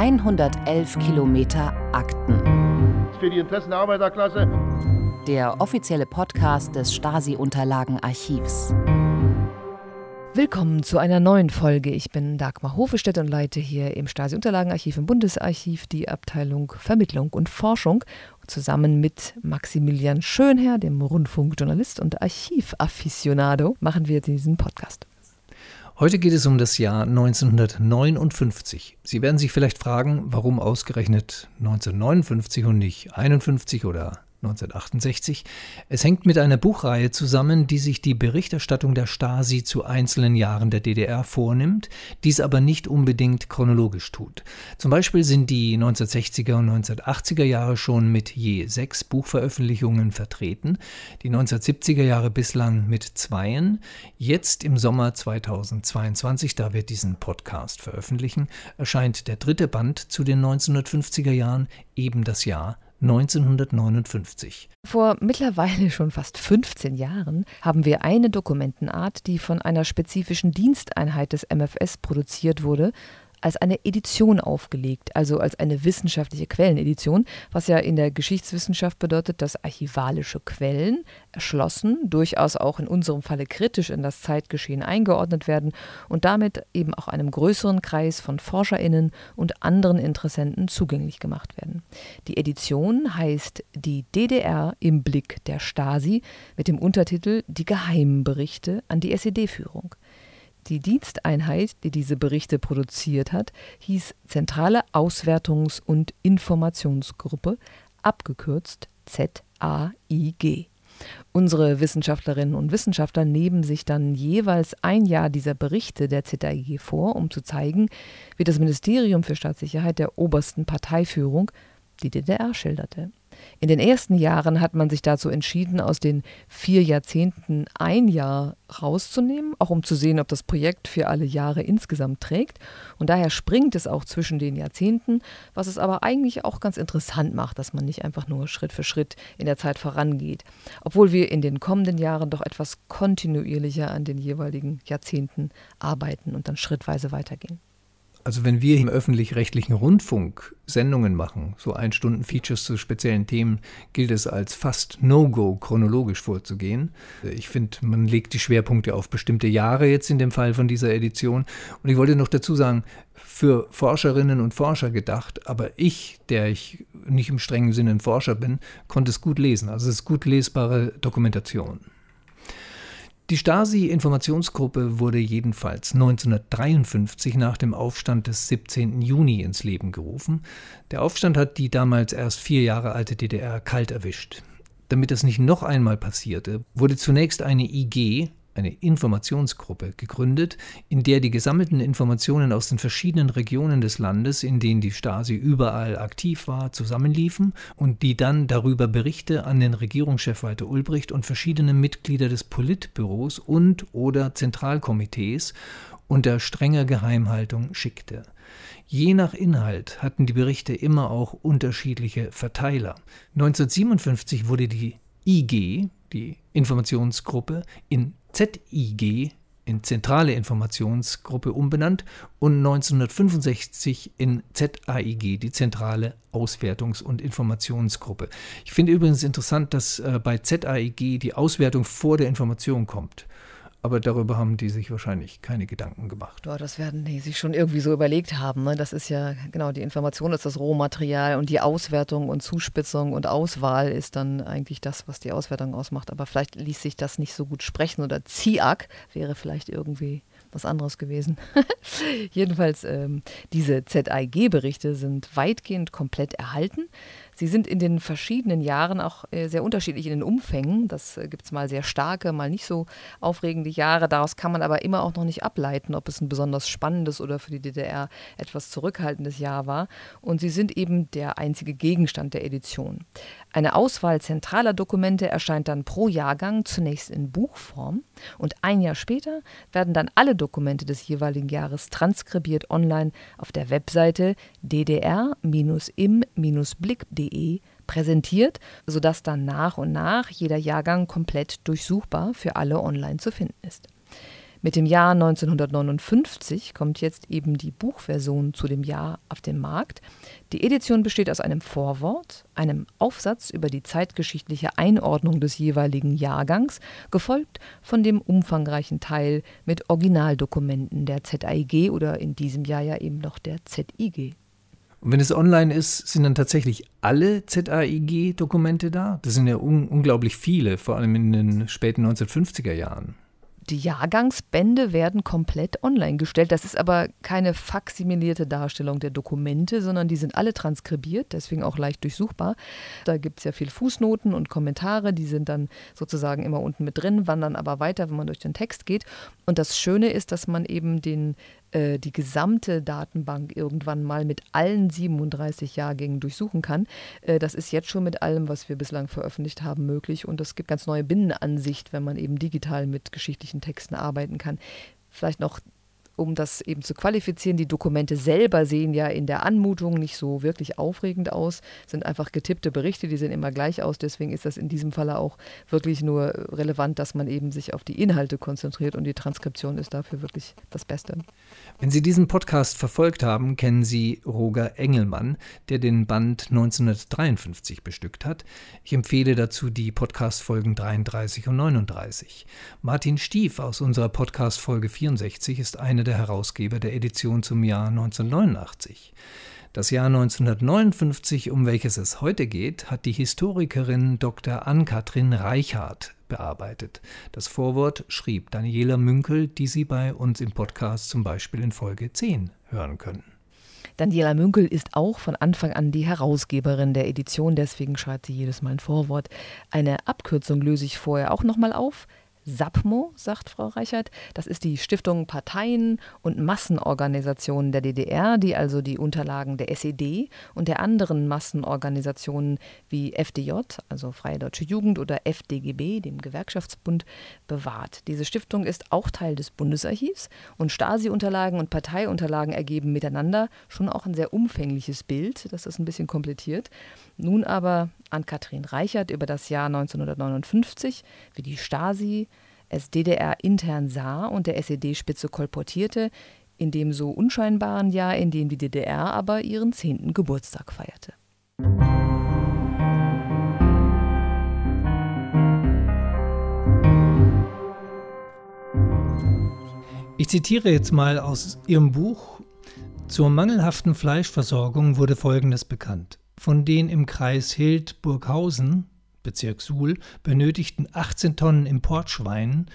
111 Kilometer Akten. Für die Interessen der Arbeiterklasse. Der offizielle Podcast des Stasi-Unterlagenarchivs. Willkommen zu einer neuen Folge. Ich bin Dagmar Hofestedt und leite hier im Stasi-Unterlagenarchiv im Bundesarchiv die Abteilung Vermittlung und Forschung. zusammen mit Maximilian Schönherr, dem Rundfunkjournalist und Archivafficionado, machen wir diesen Podcast. Heute geht es um das Jahr 1959. Sie werden sich vielleicht fragen, warum ausgerechnet 1959 und nicht 51 oder 1968. Es hängt mit einer Buchreihe zusammen, die sich die Berichterstattung der Stasi zu einzelnen Jahren der DDR vornimmt, dies aber nicht unbedingt chronologisch tut. Zum Beispiel sind die 1960er und 1980er Jahre schon mit je sechs Buchveröffentlichungen vertreten, die 1970er Jahre bislang mit zweien. Jetzt im Sommer 2022, da wir diesen Podcast veröffentlichen, erscheint der dritte Band zu den 1950er Jahren, eben das Jahr 1959. Vor mittlerweile schon fast 15 Jahren haben wir eine Dokumentenart, die von einer spezifischen Diensteinheit des MFS produziert wurde, als eine Edition aufgelegt, also als eine wissenschaftliche Quellenedition, was ja in der Geschichtswissenschaft bedeutet, dass archivalische Quellen erschlossen, durchaus auch in unserem Falle kritisch in das Zeitgeschehen eingeordnet werden und damit eben auch einem größeren Kreis von Forscherinnen und anderen Interessenten zugänglich gemacht werden. Die Edition heißt Die DDR im Blick der Stasi mit dem Untertitel Die geheimen Berichte an die SED-Führung. Die Diensteinheit, die diese Berichte produziert hat, hieß Zentrale Auswertungs- und Informationsgruppe, abgekürzt ZAIG. Unsere Wissenschaftlerinnen und Wissenschaftler nehmen sich dann jeweils ein Jahr dieser Berichte der ZAIG vor, um zu zeigen, wie das Ministerium für Staatssicherheit der obersten Parteiführung die DDR schilderte. In den ersten Jahren hat man sich dazu entschieden, aus den vier Jahrzehnten ein Jahr rauszunehmen, auch um zu sehen, ob das Projekt für alle Jahre insgesamt trägt. Und daher springt es auch zwischen den Jahrzehnten, was es aber eigentlich auch ganz interessant macht, dass man nicht einfach nur Schritt für Schritt in der Zeit vorangeht, obwohl wir in den kommenden Jahren doch etwas kontinuierlicher an den jeweiligen Jahrzehnten arbeiten und dann schrittweise weitergehen. Also wenn wir im öffentlich-rechtlichen Rundfunk Sendungen machen, so ein Stunden Features zu speziellen Themen, gilt es als fast No-Go chronologisch vorzugehen. Ich finde, man legt die Schwerpunkte auf bestimmte Jahre jetzt in dem Fall von dieser Edition. Und ich wollte noch dazu sagen, für Forscherinnen und Forscher gedacht, aber ich, der ich nicht im strengen Sinne ein Forscher bin, konnte es gut lesen. Also es ist gut lesbare Dokumentation. Die Stasi-Informationsgruppe wurde jedenfalls 1953 nach dem Aufstand des 17. Juni ins Leben gerufen. Der Aufstand hat die damals erst vier Jahre alte DDR kalt erwischt. Damit das nicht noch einmal passierte, wurde zunächst eine IG, eine Informationsgruppe gegründet, in der die gesammelten Informationen aus den verschiedenen Regionen des Landes, in denen die Stasi überall aktiv war, zusammenliefen und die dann darüber Berichte an den Regierungschef Walter Ulbricht und verschiedene Mitglieder des Politbüros und oder Zentralkomitees unter strenger Geheimhaltung schickte. Je nach Inhalt hatten die Berichte immer auch unterschiedliche Verteiler. 1957 wurde die IG, die Informationsgruppe, in ZIG in Zentrale Informationsgruppe umbenannt und 1965 in ZAIG, die Zentrale Auswertungs- und Informationsgruppe. Ich finde übrigens interessant, dass äh, bei ZAIG die Auswertung vor der Information kommt. Aber darüber haben die sich wahrscheinlich keine Gedanken gemacht. Ja, das werden die sich schon irgendwie so überlegt haben. Ne? Das ist ja, genau, die Information ist das Rohmaterial und die Auswertung und Zuspitzung und Auswahl ist dann eigentlich das, was die Auswertung ausmacht. Aber vielleicht ließ sich das nicht so gut sprechen oder ZIAC wäre vielleicht irgendwie was anderes gewesen. Jedenfalls, ähm, diese ZIG-Berichte sind weitgehend komplett erhalten. Sie sind in den verschiedenen Jahren auch äh, sehr unterschiedlich in den Umfängen. Das äh, gibt es mal sehr starke, mal nicht so aufregende Jahre. Daraus kann man aber immer auch noch nicht ableiten, ob es ein besonders spannendes oder für die DDR etwas zurückhaltendes Jahr war. Und sie sind eben der einzige Gegenstand der Edition. Eine Auswahl zentraler Dokumente erscheint dann pro Jahrgang zunächst in Buchform und ein Jahr später werden dann alle Dokumente des jeweiligen Jahres transkribiert online auf der Webseite ddr-im-blick.de www.ftf.de präsentiert, sodass dann nach und nach jeder Jahrgang komplett durchsuchbar für alle online zu finden ist. Mit dem Jahr 1959 kommt jetzt eben die Buchversion zu dem Jahr auf den Markt. Die Edition besteht aus einem Vorwort, einem Aufsatz über die zeitgeschichtliche Einordnung des jeweiligen Jahrgangs, gefolgt von dem umfangreichen Teil mit Originaldokumenten der ZAIG oder in diesem Jahr ja eben noch der ZIG. Und wenn es online ist, sind dann tatsächlich alle ZAIG-Dokumente da? Das sind ja un unglaublich viele, vor allem in den späten 1950er Jahren. Die Jahrgangsbände werden komplett online gestellt. Das ist aber keine faximilierte Darstellung der Dokumente, sondern die sind alle transkribiert, deswegen auch leicht durchsuchbar. Da gibt es ja viel Fußnoten und Kommentare, die sind dann sozusagen immer unten mit drin, wandern aber weiter, wenn man durch den Text geht. Und das Schöne ist, dass man eben den äh, die gesamte Datenbank irgendwann mal mit allen 37 Jahrgängen durchsuchen kann. Äh, das ist jetzt schon mit allem, was wir bislang veröffentlicht haben, möglich und es gibt ganz neue Binnenansicht, wenn man eben digital mit geschichtlichen Texten arbeiten kann. Vielleicht noch um das eben zu qualifizieren. Die Dokumente selber sehen ja in der Anmutung nicht so wirklich aufregend aus, sind einfach getippte Berichte, die sehen immer gleich aus. Deswegen ist das in diesem Falle auch wirklich nur relevant, dass man eben sich auf die Inhalte konzentriert und die Transkription ist dafür wirklich das Beste. Wenn Sie diesen Podcast verfolgt haben, kennen Sie Roger Engelmann, der den Band 1953 bestückt hat. Ich empfehle dazu die Podcast-Folgen 33 und 39. Martin Stief aus unserer Podcast-Folge 64 ist eine der Herausgeber der Edition zum Jahr 1989. Das Jahr 1959, um welches es heute geht, hat die Historikerin Dr. Ann-Kathrin Reichardt bearbeitet. Das Vorwort schrieb Daniela Münkel, die Sie bei uns im Podcast zum Beispiel in Folge 10 hören können. Daniela Münkel ist auch von Anfang an die Herausgeberin der Edition, deswegen schreibt sie jedes Mal ein Vorwort. Eine Abkürzung löse ich vorher auch nochmal auf. SAPMO, sagt Frau Reichert. Das ist die Stiftung Parteien und Massenorganisationen der DDR, die also die Unterlagen der SED und der anderen Massenorganisationen wie FDJ, also Freie Deutsche Jugend, oder FDGB, dem Gewerkschaftsbund, bewahrt. Diese Stiftung ist auch Teil des Bundesarchivs und Stasi-Unterlagen und Parteiunterlagen ergeben miteinander schon auch ein sehr umfängliches Bild. Das ist ein bisschen komplettiert. Nun aber an Katrin Reichert über das Jahr 1959, wie die Stasi es DDR intern sah und der SED-Spitze kolportierte, in dem so unscheinbaren Jahr, in dem die DDR aber ihren zehnten Geburtstag feierte. Ich zitiere jetzt mal aus Ihrem Buch. Zur mangelhaften Fleischversorgung wurde Folgendes bekannt. Von den im Kreis Hild-Burghausen, Bezirk Suhl, benötigten 18 Tonnen Importschweinen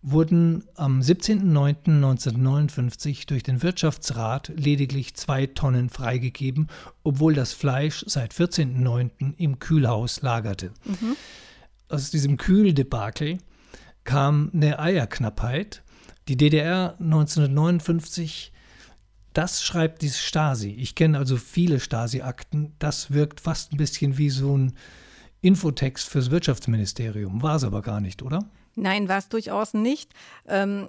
wurden am 17.09.1959 durch den Wirtschaftsrat lediglich zwei Tonnen freigegeben, obwohl das Fleisch seit 14.09. im Kühlhaus lagerte. Mhm. Aus diesem Kühldebakel kam eine Eierknappheit. Die DDR 1959 das schreibt die Stasi. Ich kenne also viele Stasi-Akten. Das wirkt fast ein bisschen wie so ein Infotext fürs Wirtschaftsministerium. War es aber gar nicht, oder? Nein, war es durchaus nicht. Ähm,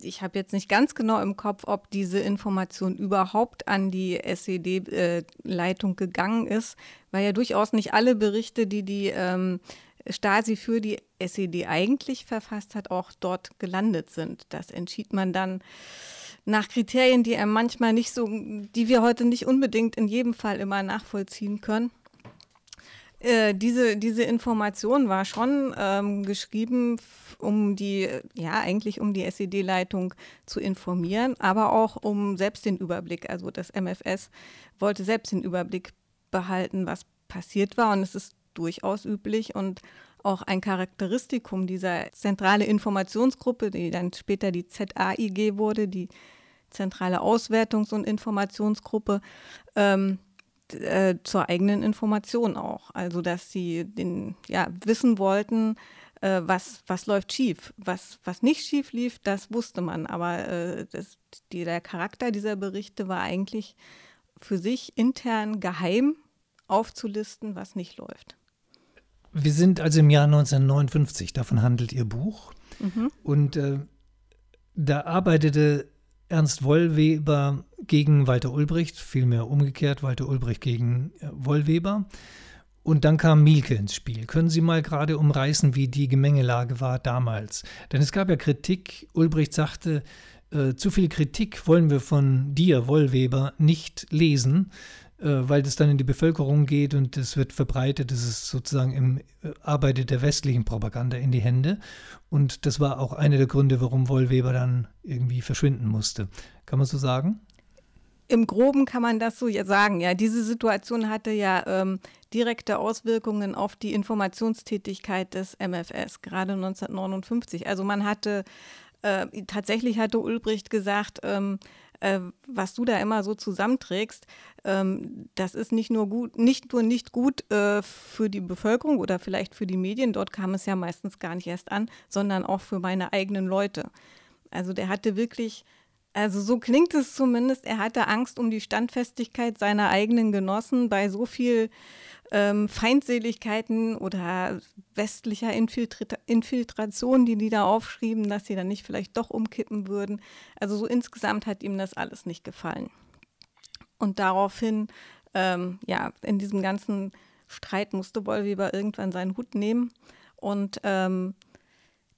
ich habe jetzt nicht ganz genau im Kopf, ob diese Information überhaupt an die SED-Leitung gegangen ist, weil ja durchaus nicht alle Berichte, die die ähm, Stasi für die SED eigentlich verfasst hat, auch dort gelandet sind. Das entschied man dann nach Kriterien, die er manchmal nicht so, die wir heute nicht unbedingt in jedem Fall immer nachvollziehen können. Äh, diese, diese Information war schon ähm, geschrieben, um die, ja, eigentlich um die SED-Leitung zu informieren, aber auch um selbst den Überblick, also das MFS wollte selbst den Überblick behalten, was passiert war. Und es ist durchaus üblich und auch ein Charakteristikum dieser zentrale Informationsgruppe, die dann später die ZAIG wurde, die zentrale Auswertungs- und Informationsgruppe, ähm, äh, zur eigenen Information auch. Also dass sie den, ja, wissen wollten, äh, was, was läuft schief. Was, was nicht schief lief, das wusste man. Aber äh, das, die, der Charakter dieser Berichte war eigentlich für sich intern geheim aufzulisten, was nicht läuft. Wir sind also im Jahr 1959, davon handelt Ihr Buch. Mhm. Und äh, da arbeitete Ernst Wollweber gegen Walter Ulbricht, vielmehr umgekehrt, Walter Ulbricht gegen äh, Wollweber. Und dann kam Mielke ins Spiel. Können Sie mal gerade umreißen, wie die Gemengelage war damals? Denn es gab ja Kritik. Ulbricht sagte, äh, zu viel Kritik wollen wir von dir, Wollweber, nicht lesen, weil das dann in die Bevölkerung geht und es wird verbreitet. Es ist sozusagen im äh, Arbeit der westlichen Propaganda in die Hände. Und das war auch einer der Gründe, warum Wollweber dann irgendwie verschwinden musste. Kann man so sagen? Im Groben kann man das so sagen. Ja, diese Situation hatte ja ähm, direkte Auswirkungen auf die Informationstätigkeit des MFS, gerade 1959. Also man hatte äh, tatsächlich hatte Ulbricht gesagt, ähm, äh, was du da immer so zusammenträgst, ähm, das ist nicht nur gut, nicht nur nicht gut äh, für die Bevölkerung oder vielleicht für die Medien, dort kam es ja meistens gar nicht erst an, sondern auch für meine eigenen Leute. Also der hatte wirklich also so klingt es zumindest. Er hatte Angst um die Standfestigkeit seiner eigenen Genossen bei so viel ähm, Feindseligkeiten oder westlicher Infiltra Infiltration, die die da aufschrieben, dass sie dann nicht vielleicht doch umkippen würden. Also so insgesamt hat ihm das alles nicht gefallen. Und daraufhin, ähm, ja, in diesem ganzen Streit musste Wollweber irgendwann seinen Hut nehmen und ähm,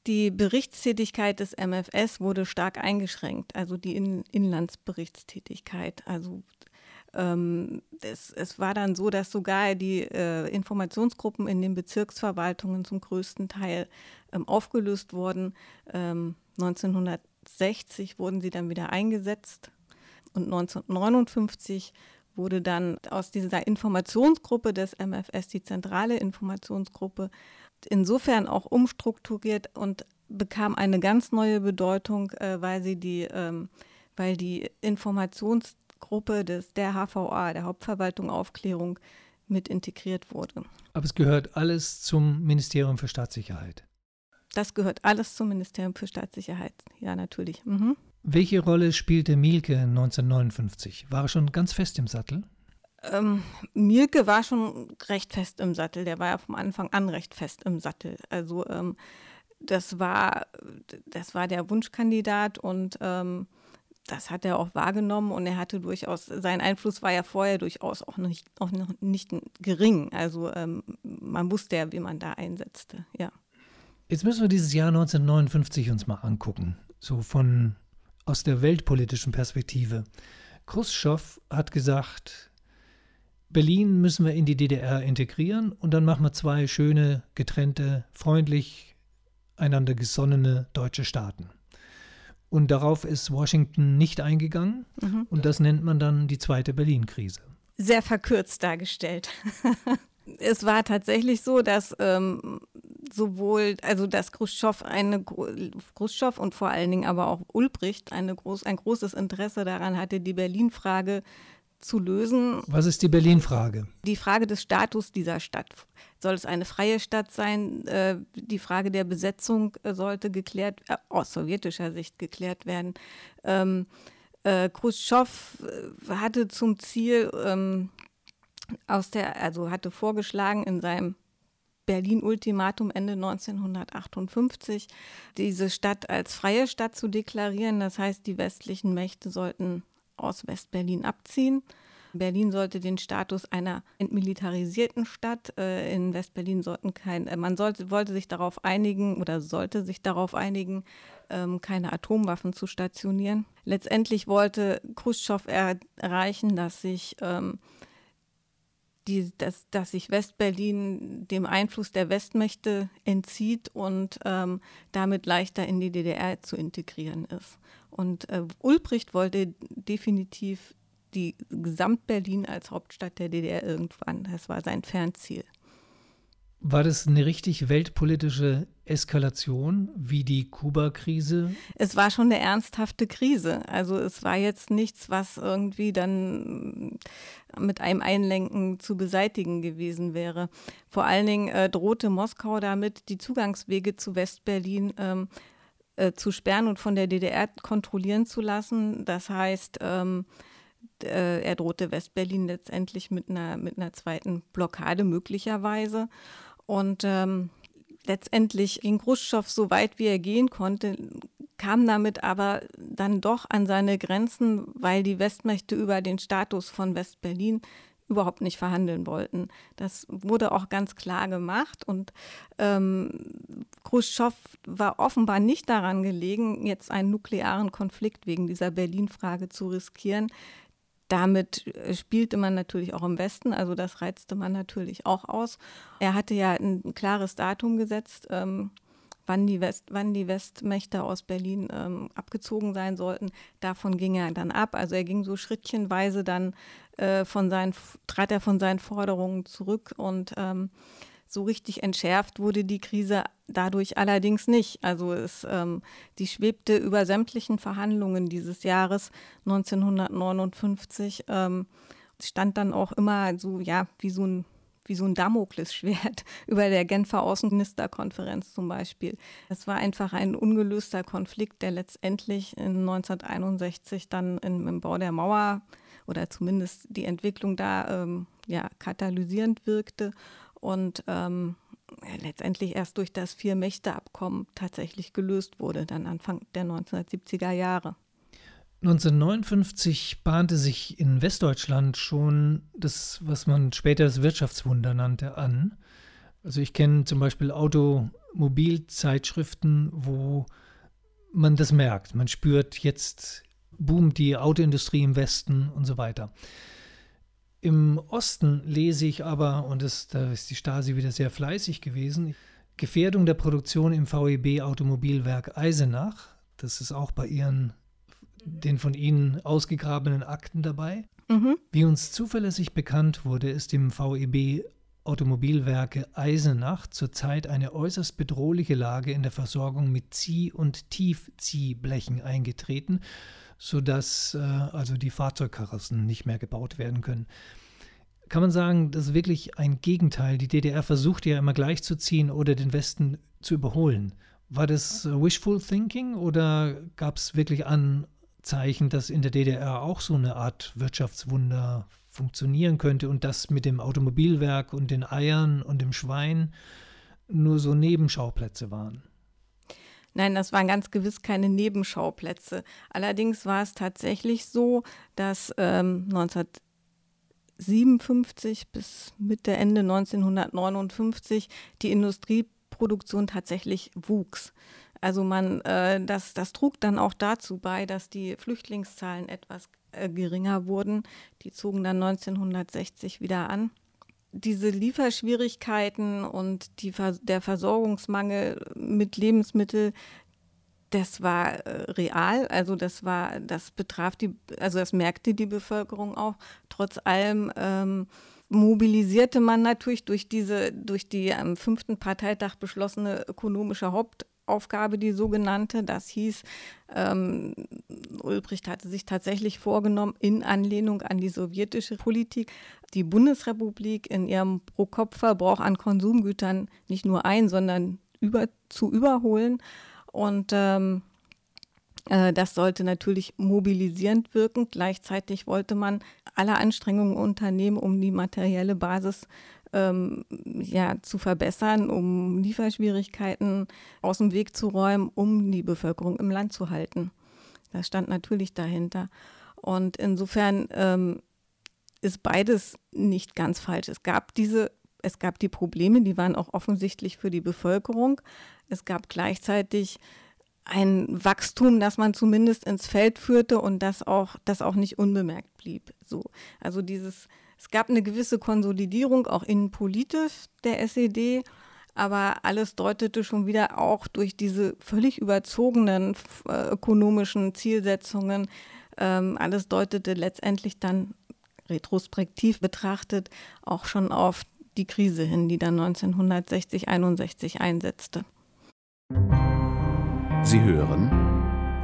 die Berichtstätigkeit des MFS wurde stark eingeschränkt, also die In Inlandsberichtstätigkeit. Also ähm, es, es, war dann so, dass sogar die äh, Informationsgruppen in den Bezirksverwaltungen zum größten Teil ähm, aufgelöst wurden. Ähm, 1960 wurden sie dann wieder eingesetzt und 1959 wurde dann aus dieser Informationsgruppe des MFS die zentrale Informationsgruppe insofern auch umstrukturiert und bekam eine ganz neue Bedeutung, äh, weil sie die, ähm, weil die Informationsgruppe des, der HVA, der Hauptverwaltung Aufklärung, mit integriert wurde. Aber es gehört alles zum Ministerium für Staatssicherheit. Das gehört alles zum Ministerium für Staatssicherheit, ja, natürlich. Mhm. Welche Rolle spielte Mielke 1959? War er schon ganz fest im Sattel? Ähm, Mielke war schon recht fest im Sattel. Der war ja vom Anfang an recht fest im Sattel. Also ähm, das war, das war der Wunschkandidat und ähm, das hat er auch wahrgenommen und er hatte durchaus, sein Einfluss war ja vorher durchaus auch, nicht, auch noch nicht gering. Also ähm, man wusste ja, wie man da einsetzte, ja. Jetzt müssen wir dieses Jahr 1959 uns mal angucken, so von aus der weltpolitischen Perspektive. Khrushchev hat gesagt, Berlin müssen wir in die DDR integrieren und dann machen wir zwei schöne, getrennte, freundlich einander gesonnene deutsche Staaten. Und darauf ist Washington nicht eingegangen mhm. und das nennt man dann die zweite Berlin-Krise. Sehr verkürzt dargestellt. es war tatsächlich so, dass ähm, sowohl, also dass Khrushchev, eine, Khrushchev und vor allen Dingen aber auch Ulbricht eine groß, ein großes Interesse daran hatte, die Berlin-Frage zu lösen. Was ist die Berlin-Frage? Die Frage des Status dieser Stadt. Soll es eine freie Stadt sein? Äh, die Frage der Besetzung äh, sollte geklärt, äh, aus sowjetischer Sicht geklärt werden. Ähm, äh, Khrushchev hatte zum Ziel, ähm, aus der, also hatte vorgeschlagen in seinem Berlin-Ultimatum Ende 1958, diese Stadt als freie Stadt zu deklarieren. Das heißt, die westlichen Mächte sollten aus West-Berlin abziehen. Berlin sollte den Status einer entmilitarisierten Stadt. Äh, in West-Berlin sollten kein, äh, man sollte, wollte sich darauf einigen oder sollte sich darauf einigen, ähm, keine Atomwaffen zu stationieren. Letztendlich wollte Khrushchev erreichen, dass sich ähm, die, dass, dass sich West-Berlin dem Einfluss der Westmächte entzieht und ähm, damit leichter in die DDR zu integrieren ist. Und äh, Ulbricht wollte definitiv die Gesamt-Berlin als Hauptstadt der DDR irgendwann. Das war sein Fernziel. War das eine richtig weltpolitische Eskalation wie die Kuba-Krise? Es war schon eine ernsthafte Krise. Also es war jetzt nichts, was irgendwie dann mit einem Einlenken zu beseitigen gewesen wäre. Vor allen Dingen äh, drohte Moskau damit, die Zugangswege zu Westberlin ähm, äh, zu sperren und von der DDR kontrollieren zu lassen. Das heißt, ähm, äh, er drohte Westberlin letztendlich mit einer, mit einer zweiten Blockade möglicherweise. Und ähm, letztendlich ging Khrushchev so weit, wie er gehen konnte, kam damit aber dann doch an seine Grenzen, weil die Westmächte über den Status von Westberlin überhaupt nicht verhandeln wollten. Das wurde auch ganz klar gemacht und ähm, Khrushchev war offenbar nicht daran gelegen, jetzt einen nuklearen Konflikt wegen dieser Berlin-Frage zu riskieren. Damit äh, spielte man natürlich auch im Westen, also das reizte man natürlich auch aus. Er hatte ja ein klares Datum gesetzt, ähm, wann, die West, wann die Westmächte aus Berlin ähm, abgezogen sein sollten. Davon ging er dann ab. Also er ging so schrittchenweise dann äh, von seinen, trat er von seinen Forderungen zurück und ähm, so richtig entschärft wurde die Krise dadurch allerdings nicht. Also es, ähm, die schwebte über sämtlichen Verhandlungen dieses Jahres 1959, ähm, stand dann auch immer so, ja, wie so ein wie so ein Damoklesschwert über der Genfer Außenministerkonferenz zum Beispiel. Es war einfach ein ungelöster Konflikt, der letztendlich in 1961 dann in, im Bau der Mauer oder zumindest die Entwicklung da ähm, ja, katalysierend wirkte und ähm, letztendlich erst durch das Vier-Mächte-Abkommen tatsächlich gelöst wurde, dann Anfang der 1970er Jahre. 1959 bahnte sich in Westdeutschland schon das, was man später das Wirtschaftswunder nannte, an. Also ich kenne zum Beispiel Automobilzeitschriften, wo man das merkt. Man spürt, jetzt boomt die Autoindustrie im Westen und so weiter. Im Osten lese ich aber, und das, da ist die Stasi wieder sehr fleißig gewesen, Gefährdung der Produktion im VEB Automobilwerk Eisenach. Das ist auch bei ihren, den von Ihnen ausgegrabenen Akten dabei. Mhm. Wie uns zuverlässig bekannt wurde, ist im VEB Automobilwerke Eisenach zurzeit eine äußerst bedrohliche Lage in der Versorgung mit Zieh- und Tiefziehblechen eingetreten sodass äh, also die Fahrzeugkarossen nicht mehr gebaut werden können. Kann man sagen, das ist wirklich ein Gegenteil. Die DDR versucht ja immer gleichzuziehen oder den Westen zu überholen. War das wishful thinking oder gab es wirklich Anzeichen, dass in der DDR auch so eine Art Wirtschaftswunder funktionieren könnte und das mit dem Automobilwerk und den Eiern und dem Schwein nur so Nebenschauplätze waren? Nein, das waren ganz gewiss keine Nebenschauplätze. Allerdings war es tatsächlich so, dass ähm, 1957 bis Mitte, Ende 1959 die Industrieproduktion tatsächlich wuchs. Also man, äh, das, das trug dann auch dazu bei, dass die Flüchtlingszahlen etwas äh, geringer wurden. Die zogen dann 1960 wieder an diese Lieferschwierigkeiten und die, der Versorgungsmangel mit Lebensmitteln, das war äh, real, also das war, das betraf die, also das merkte die Bevölkerung auch. Trotz allem ähm, mobilisierte man natürlich durch diese, durch die am fünften Parteitag beschlossene ökonomische Haupt Aufgabe, die sogenannte. Das hieß, ähm, Ulbricht hatte sich tatsächlich vorgenommen, in Anlehnung an die sowjetische Politik, die Bundesrepublik in ihrem Pro-Kopf-Verbrauch an Konsumgütern nicht nur ein, sondern über, zu überholen. Und ähm, äh, das sollte natürlich mobilisierend wirken. Gleichzeitig wollte man alle Anstrengungen unternehmen, um die materielle Basis ähm, ja, zu verbessern, um Lieferschwierigkeiten aus dem Weg zu räumen, um die Bevölkerung im Land zu halten. Das stand natürlich dahinter. Und insofern ähm, ist beides nicht ganz falsch. Es gab diese, es gab die Probleme, die waren auch offensichtlich für die Bevölkerung. Es gab gleichzeitig ein Wachstum, das man zumindest ins Feld führte und das auch, das auch nicht unbemerkt blieb. So, also dieses es gab eine gewisse Konsolidierung auch innenpolitisch der SED, aber alles deutete schon wieder auch durch diese völlig überzogenen äh, ökonomischen Zielsetzungen, ähm, alles deutete letztendlich dann retrospektiv betrachtet auch schon auf die Krise hin, die dann 1960, 61 einsetzte. Sie hören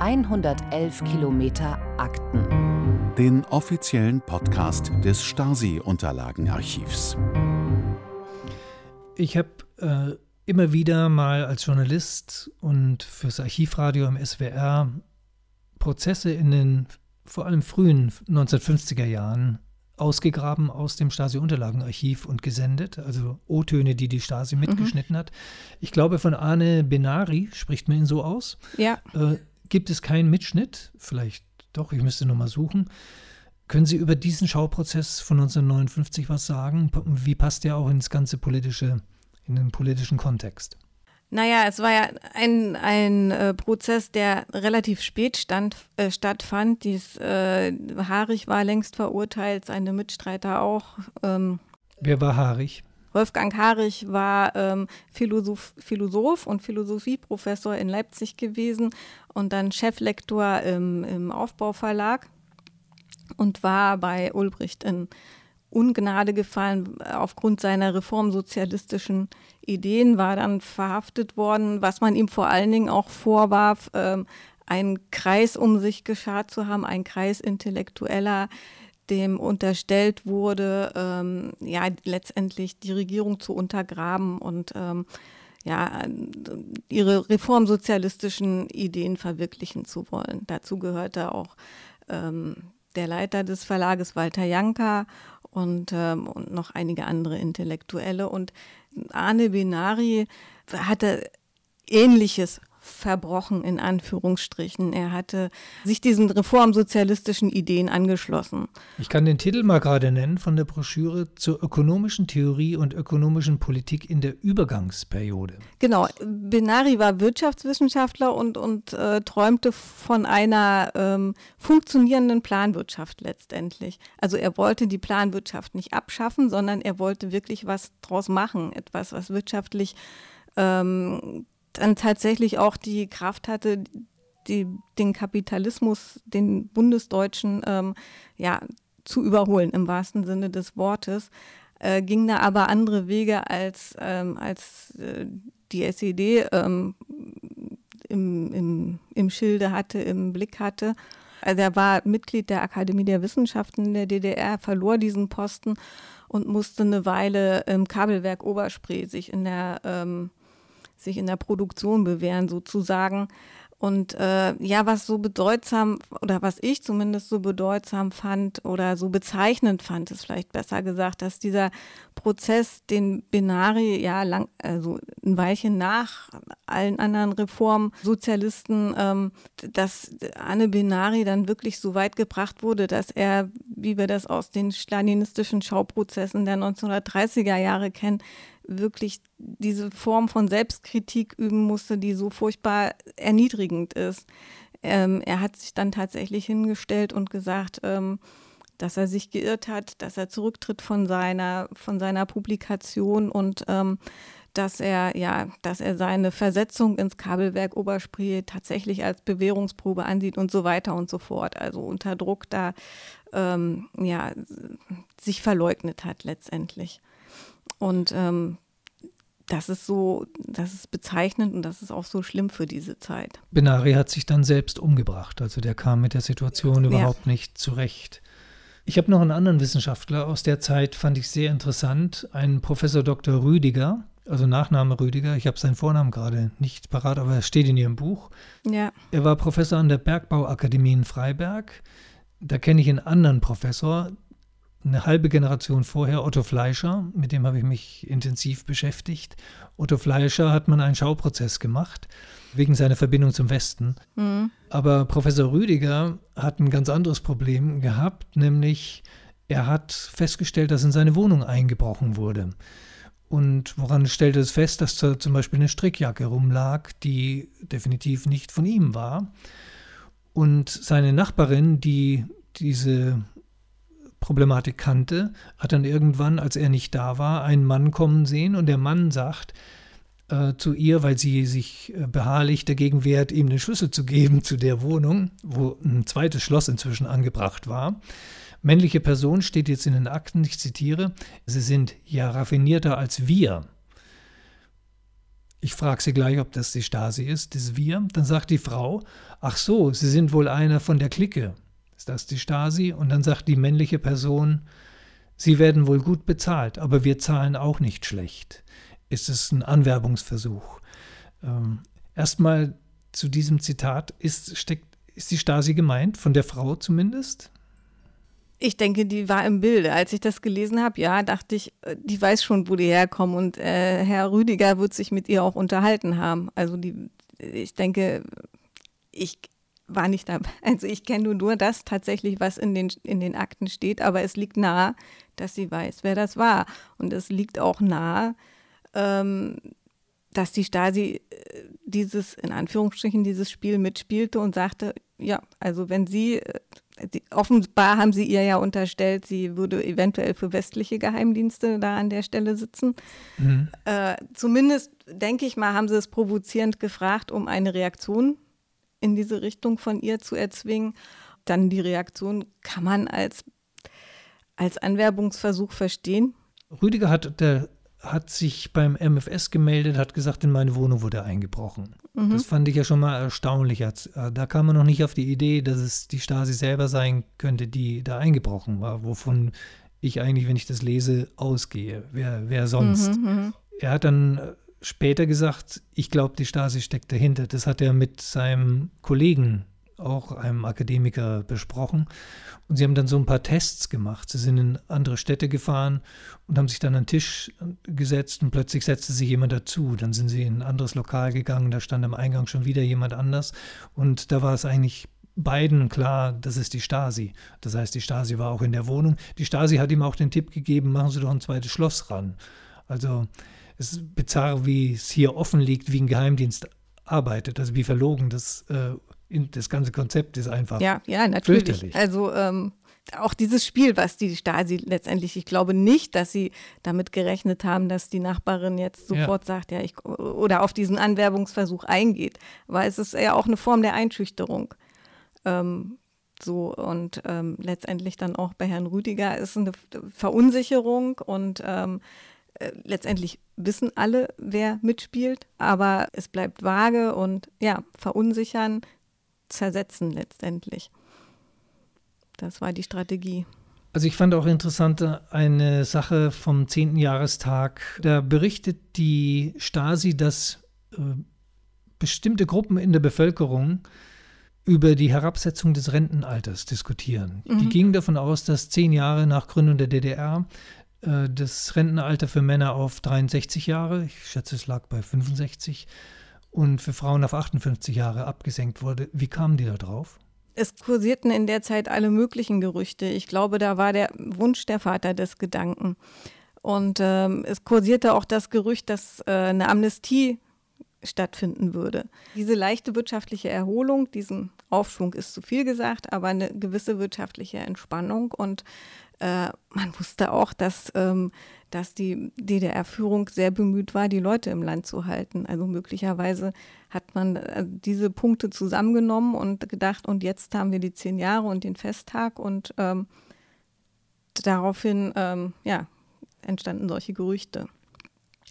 111 Kilometer Akten den offiziellen Podcast des Stasi-Unterlagenarchivs. Ich habe äh, immer wieder mal als Journalist und fürs Archivradio im SWR Prozesse in den vor allem frühen 1950er Jahren ausgegraben aus dem Stasi-Unterlagenarchiv und gesendet, also O-Töne, die die Stasi mhm. mitgeschnitten hat. Ich glaube, von Arne Benari, spricht man ihn so aus, ja. äh, gibt es keinen Mitschnitt, vielleicht doch, ich müsste nochmal suchen. Können Sie über diesen Schauprozess von 1959 was sagen? Wie passt der auch ins ganze politische, in den politischen Kontext? Naja, es war ja ein, ein äh, Prozess, der relativ spät stand, äh, stattfand. Dies, äh, Harich war längst verurteilt, seine Mitstreiter auch. Ähm, Wer war Harich? Wolfgang Harich war ähm, Philosoph, Philosoph und Philosophieprofessor in Leipzig gewesen und dann Cheflektor im, im Aufbauverlag und war bei Ulbricht in Ungnade gefallen. Aufgrund seiner reformsozialistischen Ideen, war dann verhaftet worden, was man ihm vor allen Dingen auch vorwarf, ähm, einen Kreis um sich geschart zu haben, ein Kreis Intellektueller, dem unterstellt wurde, ähm, ja, letztendlich die Regierung zu untergraben und ähm, ja, ihre reformsozialistischen Ideen verwirklichen zu wollen. Dazu gehörte auch ähm, der Leiter des Verlages Walter Janka und, ähm, und noch einige andere Intellektuelle. Und Arne Benari hatte Ähnliches verbrochen in Anführungsstrichen. Er hatte sich diesen reformsozialistischen Ideen angeschlossen. Ich kann den Titel mal gerade nennen von der Broschüre zur ökonomischen Theorie und ökonomischen Politik in der Übergangsperiode. Genau, Benari war Wirtschaftswissenschaftler und, und äh, träumte von einer ähm, funktionierenden Planwirtschaft letztendlich. Also er wollte die Planwirtschaft nicht abschaffen, sondern er wollte wirklich was draus machen, etwas, was wirtschaftlich ähm, dann tatsächlich auch die Kraft hatte, die, den Kapitalismus, den bundesdeutschen, ähm, ja, zu überholen im wahrsten Sinne des Wortes. Äh, ging da aber andere Wege als, ähm, als äh, die SED ähm, im, im, im Schilde hatte, im Blick hatte. Also er war Mitglied der Akademie der Wissenschaften in der DDR, verlor diesen Posten und musste eine Weile im Kabelwerk Oberspree sich in der ähm, sich in der Produktion bewähren sozusagen. Und äh, ja, was so bedeutsam oder was ich zumindest so bedeutsam fand oder so bezeichnend fand, ist vielleicht besser gesagt, dass dieser Prozess, den Benari ja lang, also ein Weilchen nach allen anderen Reformsozialisten, ähm, dass Anne Benari dann wirklich so weit gebracht wurde, dass er, wie wir das aus den stalinistischen Schauprozessen der 1930er Jahre kennen, wirklich diese Form von Selbstkritik üben musste, die so furchtbar erniedrigend ist. Ähm, er hat sich dann tatsächlich hingestellt und gesagt, ähm, dass er sich geirrt hat, dass er zurücktritt von seiner, von seiner Publikation und ähm, dass er, ja, dass er seine Versetzung ins Kabelwerk Oberspree tatsächlich als Bewährungsprobe ansieht und so weiter und so fort. Also unter Druck da ähm, ja, sich verleugnet hat letztendlich. Und ähm, das ist so, das ist bezeichnend und das ist auch so schlimm für diese Zeit. Benari hat sich dann selbst umgebracht, also der kam mit der Situation überhaupt ja. nicht zurecht. Ich habe noch einen anderen Wissenschaftler aus der Zeit, fand ich sehr interessant, einen Professor Dr. Rüdiger, also Nachname Rüdiger, ich habe seinen Vornamen gerade nicht parat, aber er steht in Ihrem Buch. Ja. Er war Professor an der Bergbauakademie in Freiberg. Da kenne ich einen anderen Professor, eine halbe Generation vorher Otto Fleischer, mit dem habe ich mich intensiv beschäftigt. Otto Fleischer hat man einen Schauprozess gemacht, wegen seiner Verbindung zum Westen. Mhm. Aber Professor Rüdiger hat ein ganz anderes Problem gehabt, nämlich er hat festgestellt, dass in seine Wohnung eingebrochen wurde. Und woran stellte es fest, dass da zum Beispiel eine Strickjacke rumlag, die definitiv nicht von ihm war. Und seine Nachbarin, die diese Problematik kannte, hat dann irgendwann, als er nicht da war, einen Mann kommen sehen und der Mann sagt äh, zu ihr, weil sie sich äh, beharrlich dagegen wehrt, ihm den Schlüssel zu geben zu der Wohnung, wo ein zweites Schloss inzwischen angebracht war. Männliche Person steht jetzt in den Akten, ich zitiere, sie sind ja raffinierter als wir. Ich frage sie gleich, ob das die Stasi ist, das Wir. Dann sagt die Frau, ach so, Sie sind wohl einer von der Clique das die Stasi? Und dann sagt die männliche Person, Sie werden wohl gut bezahlt, aber wir zahlen auch nicht schlecht. Ist es ein Anwerbungsversuch? Ähm, Erstmal zu diesem Zitat, ist, steckt, ist die Stasi gemeint, von der Frau zumindest? Ich denke, die war im Bilde. Als ich das gelesen habe, ja, dachte ich, äh, die weiß schon, wo die herkommen und äh, Herr Rüdiger wird sich mit ihr auch unterhalten haben. Also die, ich denke, ich war nicht dabei. Also ich kenne nur, nur das tatsächlich, was in den, in den Akten steht, aber es liegt nahe, dass sie weiß, wer das war. Und es liegt auch nahe, ähm, dass die Stasi äh, dieses, in Anführungsstrichen, dieses Spiel mitspielte und sagte, ja, also wenn sie, äh, die, offenbar haben sie ihr ja unterstellt, sie würde eventuell für westliche Geheimdienste da an der Stelle sitzen. Mhm. Äh, zumindest, denke ich mal, haben sie es provozierend gefragt, um eine Reaktion in diese Richtung von ihr zu erzwingen. Dann die Reaktion kann man als, als Anwerbungsversuch verstehen. Rüdiger hat, der, hat sich beim MFS gemeldet, hat gesagt, in meine Wohnung wurde eingebrochen. Mhm. Das fand ich ja schon mal erstaunlich. Äh, da kam man noch nicht auf die Idee, dass es die Stasi selber sein könnte, die da eingebrochen war, wovon ich eigentlich, wenn ich das lese, ausgehe. Wer, wer sonst? Mhm, mhm. er hat dann äh, später gesagt, ich glaube, die Stasi steckt dahinter. Das hat er mit seinem Kollegen, auch einem Akademiker, besprochen. Und sie haben dann so ein paar Tests gemacht. Sie sind in andere Städte gefahren und haben sich dann an den Tisch gesetzt und plötzlich setzte sich jemand dazu. Dann sind sie in ein anderes Lokal gegangen, da stand am Eingang schon wieder jemand anders. Und da war es eigentlich beiden klar, das ist die Stasi. Das heißt, die Stasi war auch in der Wohnung. Die Stasi hat ihm auch den Tipp gegeben, machen Sie doch ein zweites Schloss ran. Also es ist bizarr, wie es hier offen liegt, wie ein Geheimdienst arbeitet, also wie verlogen das, äh, das ganze Konzept ist einfach. Ja, ja, natürlich. Also ähm, auch dieses Spiel, was die Stasi letztendlich, ich glaube nicht, dass sie damit gerechnet haben, dass die Nachbarin jetzt sofort ja. sagt, ja, ich oder auf diesen Anwerbungsversuch eingeht. Aber es ist ja auch eine Form der Einschüchterung. Ähm, so und ähm, letztendlich dann auch bei Herrn Rüdiger ist eine Verunsicherung und ähm, äh, letztendlich wissen alle, wer mitspielt, aber es bleibt vage und ja, verunsichern, zersetzen letztendlich. Das war die Strategie. Also ich fand auch interessant eine Sache vom 10. Jahrestag. Da berichtet die Stasi, dass äh, bestimmte Gruppen in der Bevölkerung über die Herabsetzung des Rentenalters diskutieren. Mhm. Die gingen davon aus, dass zehn Jahre nach Gründung der DDR äh, das Rentenalter für Männer auf 63 Jahre, ich schätze es lag bei 65, und für Frauen auf 58 Jahre abgesenkt wurde. Wie kamen die da drauf? Es kursierten in der Zeit alle möglichen Gerüchte. Ich glaube, da war der Wunsch der Vater des Gedanken. Und ähm, es kursierte auch das Gerücht, dass äh, eine Amnestie stattfinden würde. Diese leichte wirtschaftliche Erholung, diesen Aufschwung ist zu viel gesagt, aber eine gewisse wirtschaftliche Entspannung und äh, man wusste auch, dass, ähm, dass die DDR-Führung sehr bemüht war, die Leute im Land zu halten. Also möglicherweise hat man äh, diese Punkte zusammengenommen und gedacht, und jetzt haben wir die zehn Jahre und den Festtag und ähm, daraufhin ähm, ja, entstanden solche Gerüchte.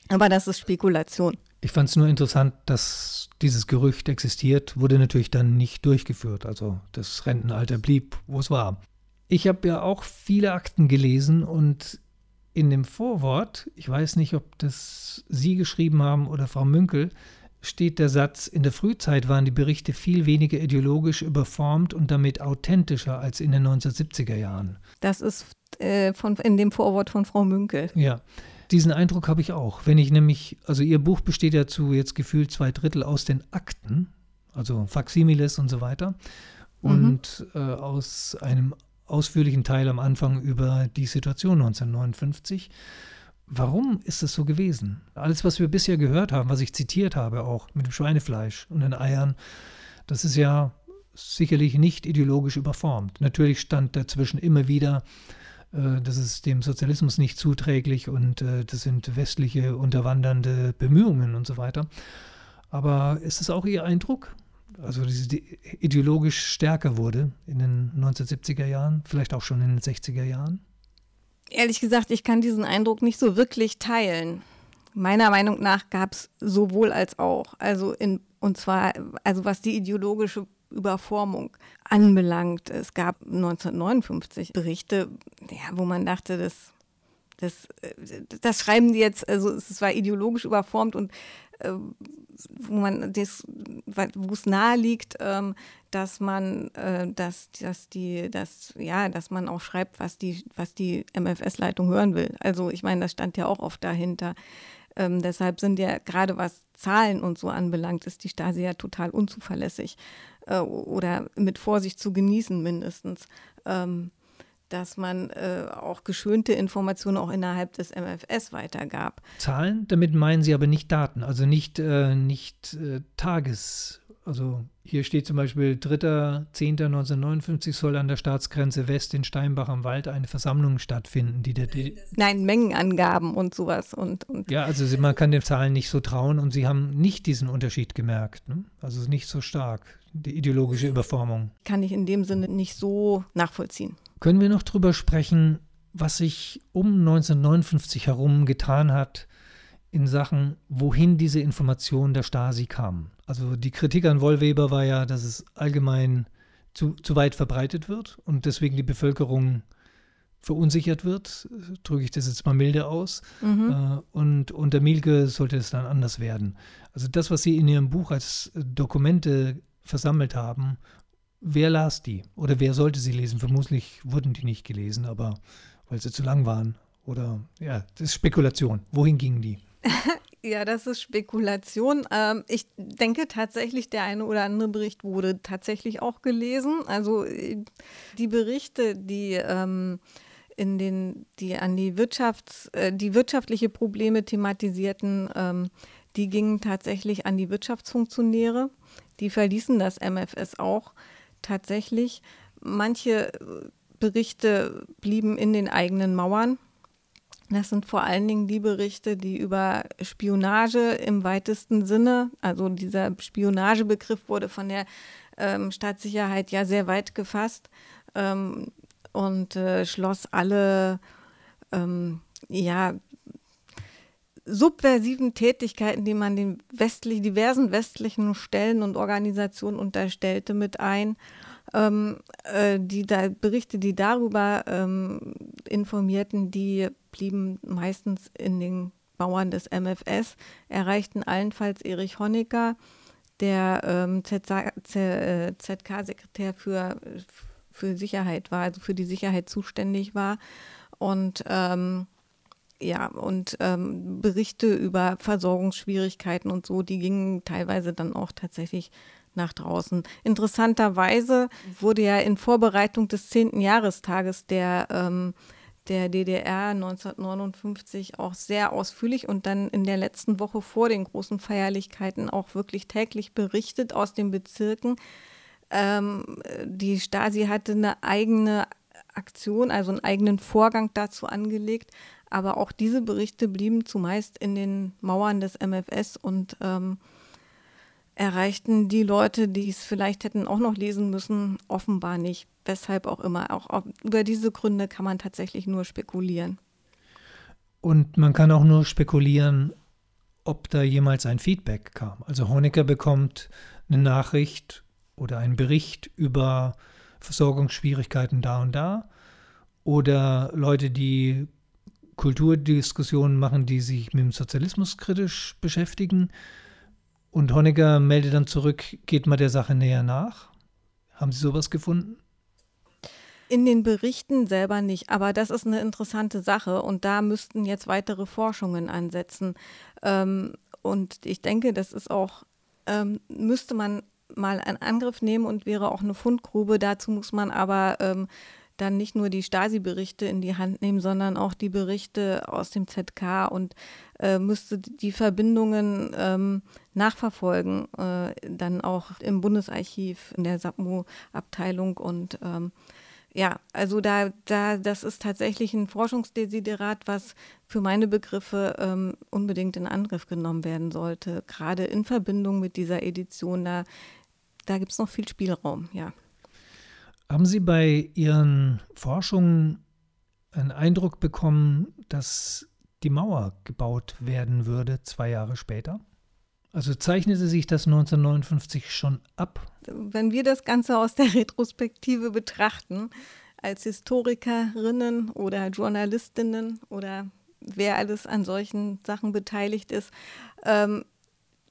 Aber das ist Spekulation. Ich fand es nur interessant, dass dieses Gerücht existiert, wurde natürlich dann nicht durchgeführt. Also das Rentenalter blieb, wo es war. Ich habe ja auch viele Akten gelesen und in dem Vorwort, ich weiß nicht, ob das Sie geschrieben haben oder Frau Münkel, steht der Satz, in der Frühzeit waren die Berichte viel weniger ideologisch überformt und damit authentischer als in den 1970er Jahren. Das ist äh, von, in dem Vorwort von Frau Münkel. Ja, diesen Eindruck habe ich auch. Wenn ich nämlich, also Ihr Buch besteht ja zu jetzt gefühlt zwei Drittel aus den Akten, also Faximiles und so weiter, mhm. und mhm. äh, aus einem ausführlichen Teil am Anfang über die Situation 1959. Warum ist es so gewesen? Alles, was wir bisher gehört haben, was ich zitiert habe, auch mit dem Schweinefleisch und den Eiern, das ist ja sicherlich nicht ideologisch überformt. Natürlich stand dazwischen immer wieder, das ist dem Sozialismus nicht zuträglich und äh, das sind westliche unterwandernde Bemühungen und so weiter. Aber ist es auch Ihr Eindruck? also ideologisch stärker wurde in den 1970er Jahren, vielleicht auch schon in den 60er Jahren? Ehrlich gesagt, ich kann diesen Eindruck nicht so wirklich teilen. Meiner Meinung nach gab es sowohl als auch. Also in, und zwar, also was die ideologische Überformung anbelangt. Es gab 1959 Berichte, ja, wo man dachte, das, das, das schreiben die jetzt, also es war ideologisch überformt und äh, wo man das, wo es nahe liegt, ähm, dass man, äh, dass, dass die, dass, ja, dass man auch schreibt, was die, was die MFS-Leitung hören will. Also ich meine, das stand ja auch oft dahinter. Ähm, deshalb sind ja gerade was Zahlen und so anbelangt, ist die Stasi ja total unzuverlässig äh, oder mit Vorsicht zu genießen mindestens. Ähm, dass man äh, auch geschönte Informationen auch innerhalb des MFS weitergab. Zahlen, damit meinen Sie aber nicht Daten, also nicht, äh, nicht äh, Tages, also hier steht zum Beispiel 3.10.1959 soll an der Staatsgrenze West in Steinbach am Wald eine Versammlung stattfinden, die der D Nein, Mengenangaben und sowas. Und, und ja, also man kann den Zahlen nicht so trauen und sie haben nicht diesen Unterschied gemerkt. Ne? Also nicht so stark, die ideologische Überformung. Kann ich in dem Sinne nicht so nachvollziehen. Können wir noch drüber sprechen, was sich um 1959 herum getan hat in Sachen, wohin diese Informationen der Stasi kamen? Also die Kritik an Wollweber war ja, dass es allgemein zu, zu weit verbreitet wird und deswegen die Bevölkerung verunsichert wird, drücke ich das jetzt mal milde aus. Mhm. Äh, und unter Mielke sollte es dann anders werden. Also das, was Sie in Ihrem Buch als Dokumente versammelt haben, wer las die? Oder wer sollte sie lesen? Vermutlich wurden die nicht gelesen, aber weil sie zu lang waren. Oder ja, das ist Spekulation. Wohin gingen die? Ja, das ist Spekulation. Ähm, ich denke tatsächlich, der eine oder andere Bericht wurde tatsächlich auch gelesen. Also äh, die Berichte, die ähm, in den, die an die Wirtschafts-, äh, die wirtschaftliche Probleme thematisierten, ähm, die gingen tatsächlich an die Wirtschaftsfunktionäre. Die verließen das MFS auch tatsächlich. Manche äh, Berichte blieben in den eigenen Mauern. Das sind vor allen Dingen die Berichte, die über Spionage im weitesten Sinne, also dieser Spionagebegriff wurde von der ähm, Staatssicherheit ja sehr weit gefasst ähm, und äh, schloss alle ähm, ja, subversiven Tätigkeiten, die man den westlich, diversen westlichen Stellen und Organisationen unterstellte, mit ein. Ähm, äh, die da, Berichte, die darüber ähm, informierten, die blieben meistens in den Bauern des MFS, erreichten allenfalls Erich Honecker, der ähm, ZK-Sekretär äh, für, für Sicherheit war, also für die Sicherheit zuständig war. Und ähm, ja, und ähm, Berichte über Versorgungsschwierigkeiten und so, die gingen teilweise dann auch tatsächlich nach draußen. Interessanterweise wurde ja in Vorbereitung des 10. Jahrestages der, ähm, der DDR 1959 auch sehr ausführlich und dann in der letzten Woche vor den großen Feierlichkeiten auch wirklich täglich berichtet aus den Bezirken. Ähm, die Stasi hatte eine eigene Aktion, also einen eigenen Vorgang dazu angelegt. Aber auch diese Berichte blieben zumeist in den Mauern des MFS und ähm, erreichten die Leute, die es vielleicht hätten auch noch lesen müssen, offenbar nicht. Weshalb auch immer. Auch über diese Gründe kann man tatsächlich nur spekulieren. Und man kann auch nur spekulieren, ob da jemals ein Feedback kam. Also Honecker bekommt eine Nachricht oder einen Bericht über Versorgungsschwierigkeiten da und da. Oder Leute, die Kulturdiskussionen machen, die sich mit dem Sozialismus kritisch beschäftigen, und Honecker meldet dann zurück, geht mal der Sache näher nach. Haben Sie sowas gefunden? In den Berichten selber nicht, aber das ist eine interessante Sache und da müssten jetzt weitere Forschungen ansetzen. Ähm, und ich denke, das ist auch, ähm, müsste man mal einen Angriff nehmen und wäre auch eine Fundgrube. Dazu muss man aber ähm, dann nicht nur die Stasi-Berichte in die Hand nehmen, sondern auch die Berichte aus dem ZK und äh, müsste die Verbindungen ähm, nachverfolgen, äh, dann auch im Bundesarchiv, in der SAPMO-Abteilung und ähm, ja, also da, da, das ist tatsächlich ein Forschungsdesiderat, was für meine Begriffe ähm, unbedingt in Angriff genommen werden sollte, gerade in Verbindung mit dieser Edition. Da, da gibt es noch viel Spielraum, ja. Haben Sie bei Ihren Forschungen einen Eindruck bekommen, dass die Mauer gebaut werden würde, zwei Jahre später? Also zeichnete sich das 1959 schon ab? Wenn wir das Ganze aus der Retrospektive betrachten, als Historikerinnen oder Journalistinnen oder wer alles an solchen Sachen beteiligt ist, ähm,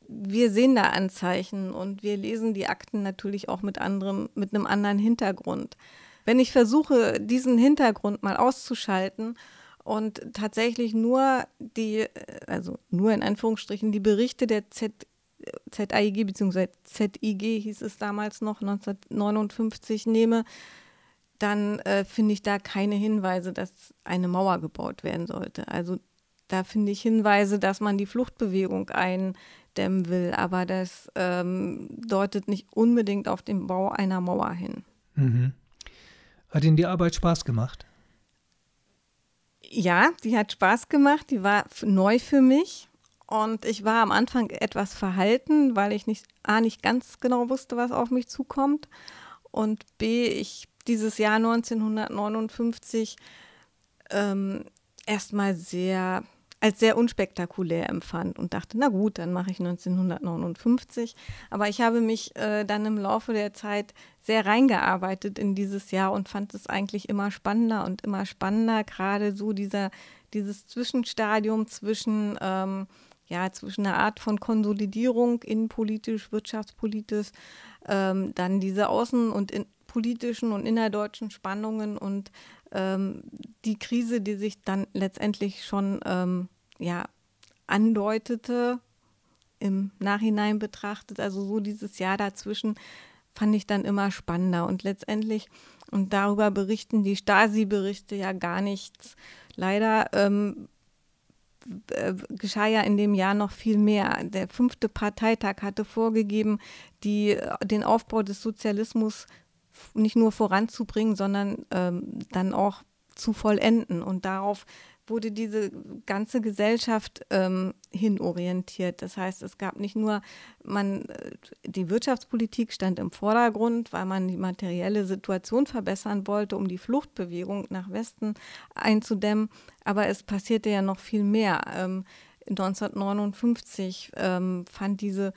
wir sehen da Anzeichen und wir lesen die Akten natürlich auch mit anderem, mit einem anderen Hintergrund. Wenn ich versuche, diesen Hintergrund mal auszuschalten und tatsächlich nur die, also nur in Anführungsstrichen, die Berichte der Z, ZAIG bzw. ZIG hieß es damals noch 1959 nehme, dann äh, finde ich da keine Hinweise, dass eine Mauer gebaut werden sollte. Also da finde ich Hinweise, dass man die Fluchtbewegung eindämmen will, aber das ähm, deutet nicht unbedingt auf den Bau einer Mauer hin. Mhm. Hat Ihnen die Arbeit Spaß gemacht? Ja, die hat Spaß gemacht. Die war neu für mich. Und ich war am Anfang etwas verhalten, weil ich nicht A, nicht ganz genau wusste, was auf mich zukommt. Und B, ich dieses Jahr 1959 ähm, erstmal sehr als sehr unspektakulär empfand und dachte, na gut, dann mache ich 1959. Aber ich habe mich äh, dann im Laufe der Zeit sehr reingearbeitet in dieses Jahr und fand es eigentlich immer spannender und immer spannender, gerade so dieser, dieses Zwischenstadium zwischen, ähm, ja, zwischen einer Art von Konsolidierung innenpolitisch, wirtschaftspolitisch, ähm, dann diese außen- und in, politischen und innerdeutschen Spannungen und ähm, die Krise, die sich dann letztendlich schon ähm, ja, andeutete, im Nachhinein betrachtet, also so dieses Jahr dazwischen, fand ich dann immer spannender. Und letztendlich, und darüber berichten die Stasi-Berichte ja gar nichts. Leider ähm, äh, geschah ja in dem Jahr noch viel mehr. Der fünfte Parteitag hatte vorgegeben, die, den Aufbau des Sozialismus nicht nur voranzubringen, sondern ähm, dann auch zu vollenden. Und darauf wurde diese ganze Gesellschaft ähm, hinorientiert. Das heißt, es gab nicht nur, man, äh, die Wirtschaftspolitik stand im Vordergrund, weil man die materielle Situation verbessern wollte, um die Fluchtbewegung nach Westen einzudämmen, aber es passierte ja noch viel mehr. Ähm, 1959 ähm, fand diese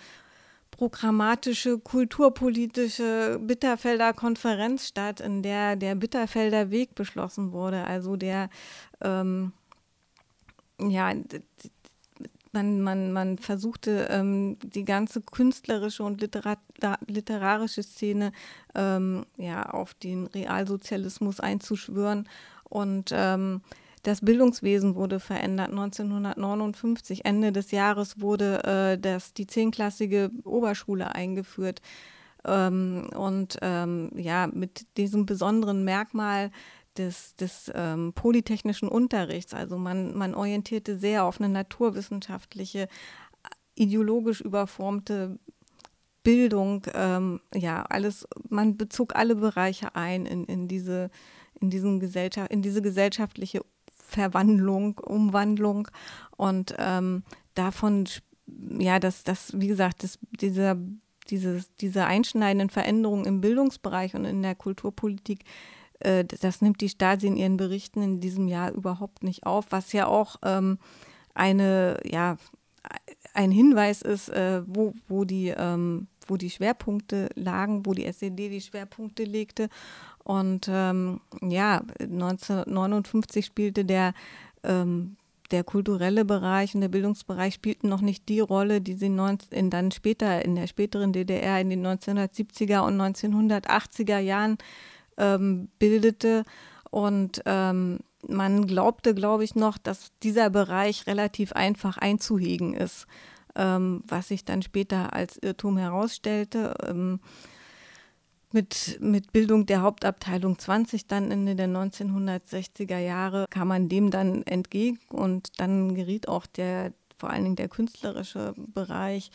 programmatische, kulturpolitische Bitterfelder Konferenz statt, in der der Bitterfelder Weg beschlossen wurde. Also der, ähm, ja, man, man, man versuchte, ähm, die ganze künstlerische und literarische Szene ähm, ja, auf den Realsozialismus einzuschwören. Und ähm, das Bildungswesen wurde verändert. 1959, Ende des Jahres, wurde äh, das, die zehnklassige Oberschule eingeführt. Ähm, und ähm, ja, mit diesem besonderen Merkmal des, des ähm, polytechnischen Unterrichts. Also man, man orientierte sehr auf eine naturwissenschaftliche, ideologisch überformte Bildung. Ähm, ja, alles, man bezog alle Bereiche ein in, in diese in, diesen Gesellschaft, in diese gesellschaftliche Verwandlung, Umwandlung. Und ähm, davon, ja, dass das, wie gesagt, das, dieser, dieses, diese einschneidenden Veränderungen im Bildungsbereich und in der Kulturpolitik, äh, das nimmt die Stasi in ihren Berichten in diesem Jahr überhaupt nicht auf, was ja auch ähm, eine, ja, ein Hinweis ist, äh, wo, wo, die, ähm, wo die Schwerpunkte lagen, wo die SED die Schwerpunkte legte. Und ähm, ja, 1959 spielte der, ähm, der kulturelle Bereich und der Bildungsbereich spielten noch nicht die Rolle, die sie 19, in, dann später in der späteren DDR in den 1970er und 1980er Jahren ähm, bildete. Und ähm, man glaubte, glaube ich, noch, dass dieser Bereich relativ einfach einzuhegen ist, ähm, was sich dann später als Irrtum herausstellte. Ähm, mit, mit Bildung der Hauptabteilung 20 dann Ende der 1960er Jahre kam man dem dann entgegen und dann geriet auch der, vor allen Dingen der künstlerische Bereich,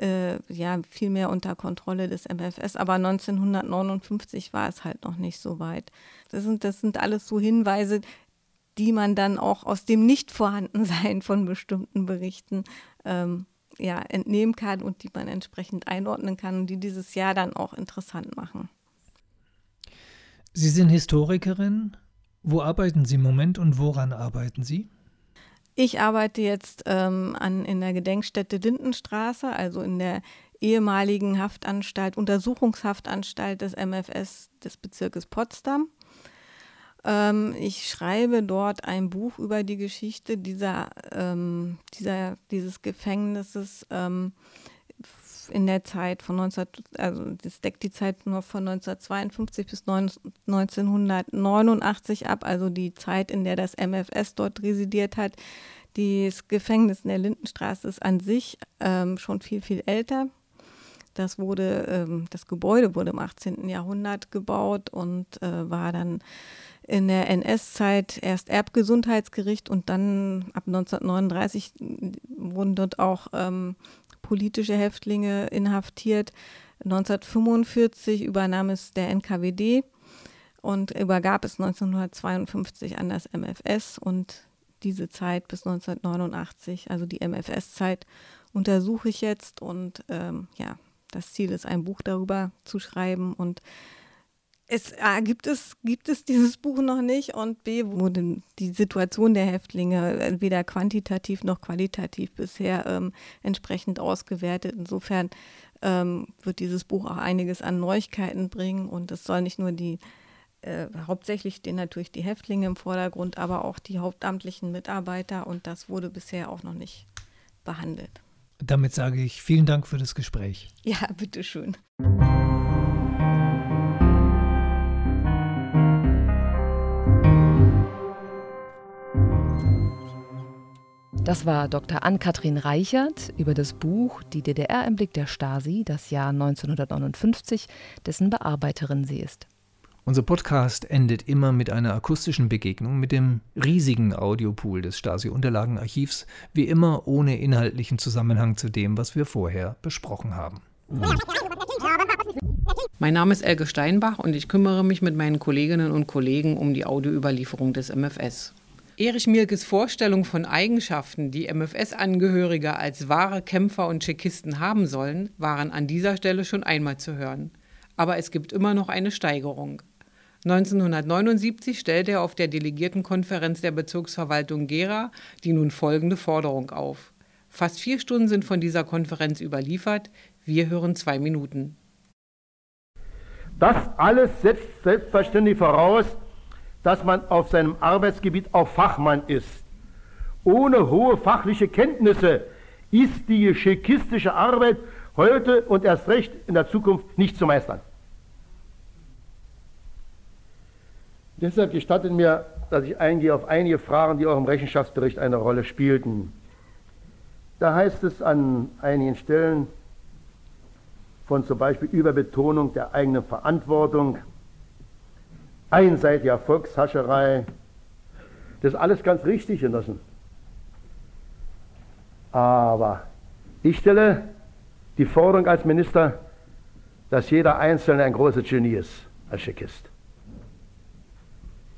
äh, ja, viel mehr unter Kontrolle des MFS. Aber 1959 war es halt noch nicht so weit. Das sind, das sind alles so Hinweise, die man dann auch aus dem Nichtvorhandensein von bestimmten Berichten ähm, ja, entnehmen kann und die man entsprechend einordnen kann und die dieses Jahr dann auch interessant machen. Sie sind Historikerin. Wo arbeiten Sie im Moment und woran arbeiten Sie? Ich arbeite jetzt ähm, an, in der Gedenkstätte Lindenstraße, also in der ehemaligen Haftanstalt, Untersuchungshaftanstalt des MFS des Bezirkes Potsdam. Ähm, ich schreibe dort ein Buch über die Geschichte dieser, ähm, dieser, dieses Gefängnisses. Ähm, in der Zeit von 19, also das deckt die Zeit nur von 1952 bis 1989 ab, also die Zeit, in der das MFS dort residiert hat. Das Gefängnis in der Lindenstraße ist an sich ähm, schon viel, viel älter. Das wurde, ähm, das Gebäude wurde im 18. Jahrhundert gebaut und äh, war dann in der NS-Zeit erst Erbgesundheitsgericht und dann ab 1939 wurden dort auch ähm, politische Häftlinge inhaftiert. 1945 übernahm es der NKWD und übergab es 1952 an das MFS und diese Zeit bis 1989, also die MFS-Zeit, untersuche ich jetzt und ähm, ja, das Ziel ist, ein Buch darüber zu schreiben und es A, gibt es, gibt es dieses Buch noch nicht und B, wurde die Situation der Häftlinge weder quantitativ noch qualitativ bisher ähm, entsprechend ausgewertet. Insofern ähm, wird dieses Buch auch einiges an Neuigkeiten bringen und es soll nicht nur die, äh, hauptsächlich stehen natürlich die Häftlinge im Vordergrund, aber auch die hauptamtlichen Mitarbeiter und das wurde bisher auch noch nicht behandelt. Damit sage ich vielen Dank für das Gespräch. Ja, bitteschön. Das war Dr. Ann-Kathrin Reichert über das Buch Die DDR im Blick der Stasi, das Jahr 1959, dessen Bearbeiterin sie ist. Unser Podcast endet immer mit einer akustischen Begegnung mit dem riesigen Audiopool des Stasi-Unterlagenarchivs, wie immer ohne inhaltlichen Zusammenhang zu dem, was wir vorher besprochen haben. Mein Name ist Elke Steinbach und ich kümmere mich mit meinen Kolleginnen und Kollegen um die Audioüberlieferung des MFS. Erich Mielkes Vorstellung von Eigenschaften, die MFS-Angehörige als wahre Kämpfer und Tschechisten haben sollen, waren an dieser Stelle schon einmal zu hören. Aber es gibt immer noch eine Steigerung. 1979 stellte er auf der Delegiertenkonferenz der Bezirksverwaltung Gera die nun folgende Forderung auf. Fast vier Stunden sind von dieser Konferenz überliefert, wir hören zwei Minuten. Das alles setzt selbstverständlich voraus, dass man auf seinem Arbeitsgebiet auch Fachmann ist. Ohne hohe fachliche Kenntnisse ist die geschichistische Arbeit heute und erst recht in der Zukunft nicht zu meistern. Deshalb gestattet mir, dass ich eingehe auf einige Fragen, die auch im Rechenschaftsbericht eine Rolle spielten. Da heißt es an einigen Stellen von zum Beispiel Überbetonung der eigenen Verantwortung, einseitiger Volkshascherei. Das ist alles ganz richtig, Genossen. Aber ich stelle die Forderung als Minister, dass jeder Einzelne ein großes Genie ist, als Tschechist.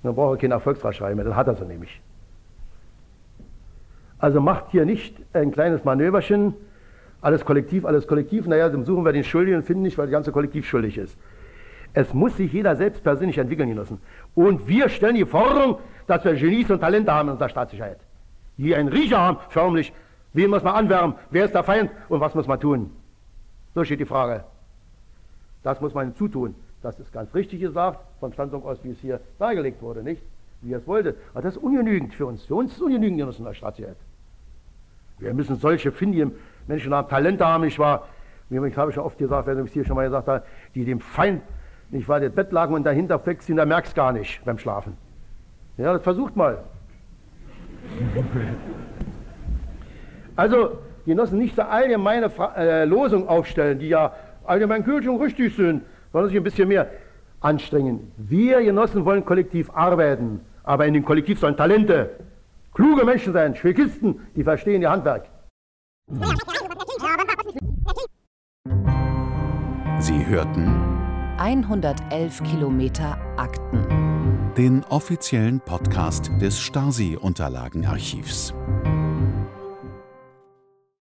Dann braucht er keine Erfolgsrascherei mehr, dann hat er sie nämlich. Also macht hier nicht ein kleines Manöverchen, alles kollektiv, alles kollektiv, naja, dann suchen wir den Schuldigen und finden nicht, weil das ganze Kollektiv schuldig ist. Es muss sich jeder selbst persönlich entwickeln Genossen. Und wir stellen die Forderung, dass wir Genies und Talente haben in unserer Staatssicherheit. Die einen Riecher haben, förmlich. Wen muss man anwärmen? Wer ist der Feind? Und was muss man tun? So steht die Frage. Das muss man hinzutun. Das ist ganz richtig gesagt, vom Standpunkt aus, wie es hier dargelegt wurde, nicht? Wie er es wollte. Aber das ist ungenügend für uns. Für uns ist es ungenügend in der Staatssicherheit. Wir müssen solche findigen Menschen haben, Talente haben, ich war, ich habe schon oft gesagt, wenn ich es hier schon mal gesagt habe, die dem Feind nicht wahr, das Bett lagen und dahinter flexion, da merkst gar nicht beim Schlafen. Ja, das versucht mal. also, Genossen, nicht so allgemeine Fra äh, Losung aufstellen, die ja allgemein gültig und richtig sind, sondern sich ein bisschen mehr anstrengen. Wir Genossen wollen kollektiv arbeiten, aber in dem Kollektiv sollen Talente, kluge Menschen sein, Schwekisten, die verstehen ihr Handwerk. Sie hörten 111 Kilometer Akten. Den offiziellen Podcast des Stasi-Unterlagenarchivs.